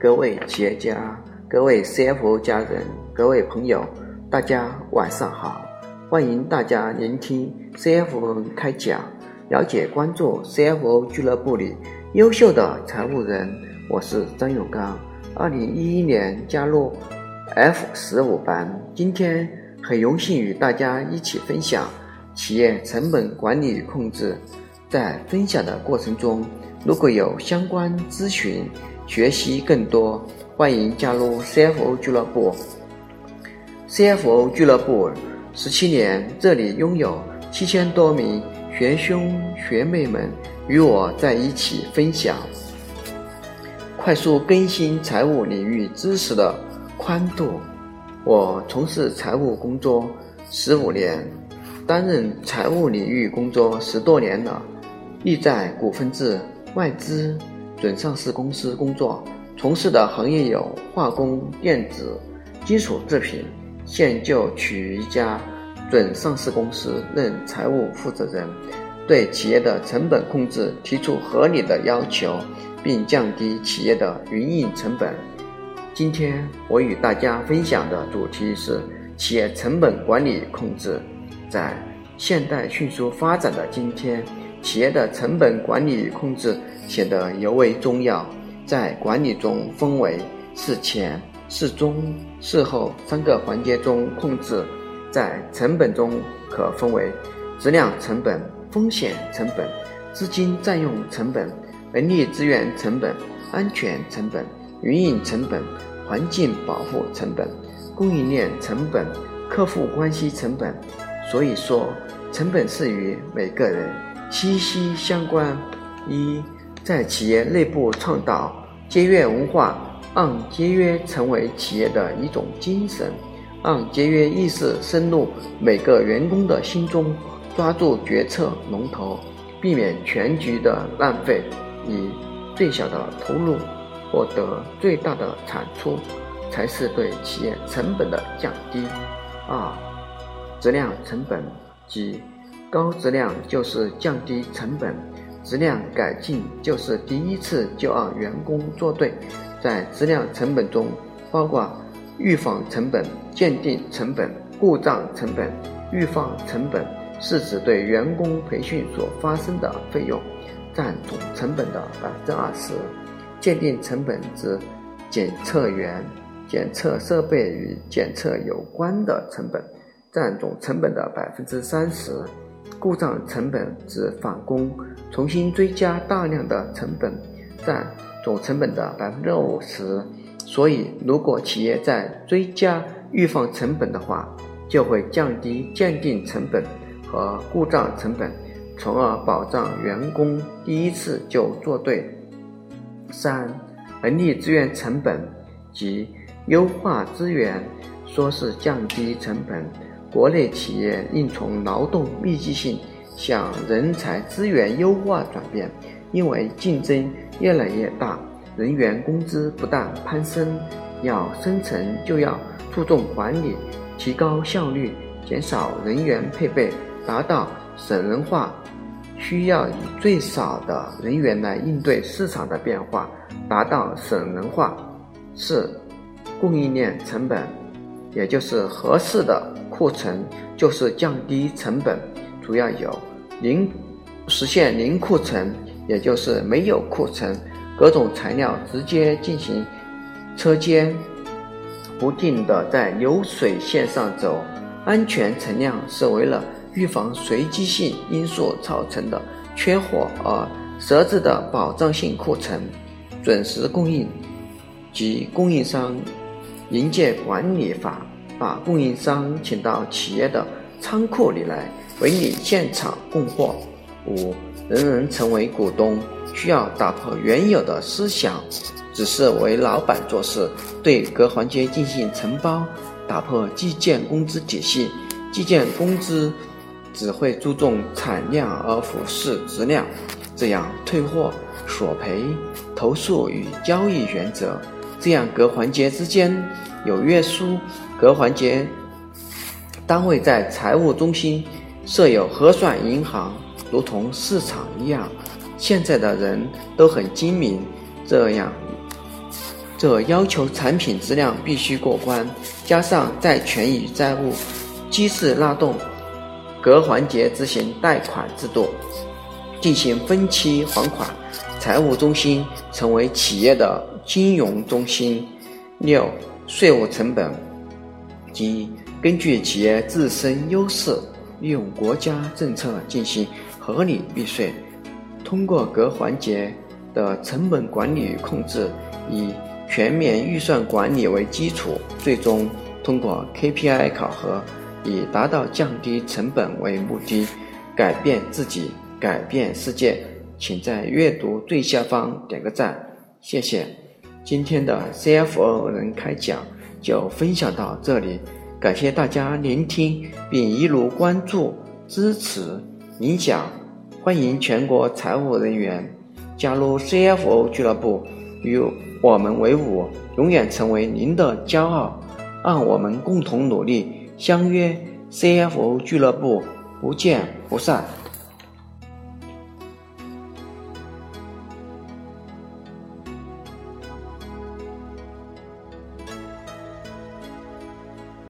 各位企业家、各位 CFO 家人、各位朋友，大家晚上好！欢迎大家聆听 CFO 开讲，了解关注 CFO 俱乐部里优秀的财务人。我是张永刚，二零一一年加入 F 十五班，今天很荣幸与大家一起分享企业成本管理与控制。在分享的过程中，如果有相关咨询，学习更多，欢迎加入 CFO 俱乐部。CFO 俱乐部十七年，这里拥有七千多名学兄学妹们与我在一起分享，快速更新财务领域知识的宽度。我从事财务工作十五年，担任财务领域工作十多年了，亦在股份制、外资。准上市公司工作，从事的行业有化工、电子、金属制品。现就取一家准上市公司任财务负责人，对企业的成本控制提出合理的要求，并降低企业的营运成本。今天我与大家分享的主题是企业成本管理控制。在现代迅速发展的今天。企业的成本管理与控制显得尤为重要。在管理中，分为事前、事中、事后三个环节中控制。在成本中，可分为质量成本、风险成本、资金占用成本、人力资源成本、安全成本、运营成本、环境保护成本、供应链成本、客户关系成本。所以说，成本是与每个人。息息相关。一，在企业内部倡导节约文化，让节约成为企业的一种精神，让节约意识深入每个员工的心中，抓住决策龙头，避免全局的浪费，以最小的投入获得最大的产出，才是对企业成本的降低。二，质量成本即。高质量就是降低成本，质量改进就是第一次就让员工做对。在质量成本中，包括预防成本、鉴定成本、故障成本。预防成本是指对员工培训所发生的费用，占总成本的百分之二十；鉴定成本指检测员、检测设备与检测有关的成本，占总成本的百分之三十。故障成本指返工、重新追加大量的成本，占总成本的百分之五十。所以，如果企业在追加预防成本的话，就会降低鉴定成本和故障成本，从而保障员工第一次就做对。三、人力资源成本及优化资源，说是降低成本。国内企业应从劳动密集性向人才资源优化转变，因为竞争越来越大，人员工资不断攀升，要生存就要注重管理，提高效率，减少人员配备，达到省人化，需要以最少的人员来应对市场的变化，达到省人化。四、供应链成本，也就是合适的。库存就是降低成本，主要有零实现零库存，也就是没有库存，各种材料直接进行车间，不定的在流水线上走。安全存量是为了预防随机性因素造成的缺货而设置的保障性库存。准时供应及供应商临界管理法。把供应商请到企业的仓库里来，为你现场供货。五，人人成为股东，需要打破原有的思想，只是为老板做事，对各环节进行承包，打破计件工资体系。计件工资只会注重产量而忽视质量，这样退货、索赔、投诉与交易原则，这样各环节之间有约束。各环节单位在财务中心设有核算银行，如同市场一样。现在的人都很精明，这样这要求产品质量必须过关，加上债权与债务机制拉动，各环节执行贷款制度，进行分期还款，财务中心成为企业的金融中心。六、税务成本。即根据企业自身优势，利用国家政策进行合理避税，通过各环节的成本管理与控制，以全面预算管理为基础，最终通过 KPI 考核，以达到降低成本为目的，改变自己，改变世界。请在阅读最下方点个赞，谢谢。今天的 CFO 人开讲就分享到这里，感谢大家聆听并一路关注、支持、影响。欢迎全国财务人员加入 CFO 俱乐部，与我们为伍，永远成为您的骄傲。让我们共同努力，相约 CFO 俱乐部，不见不散。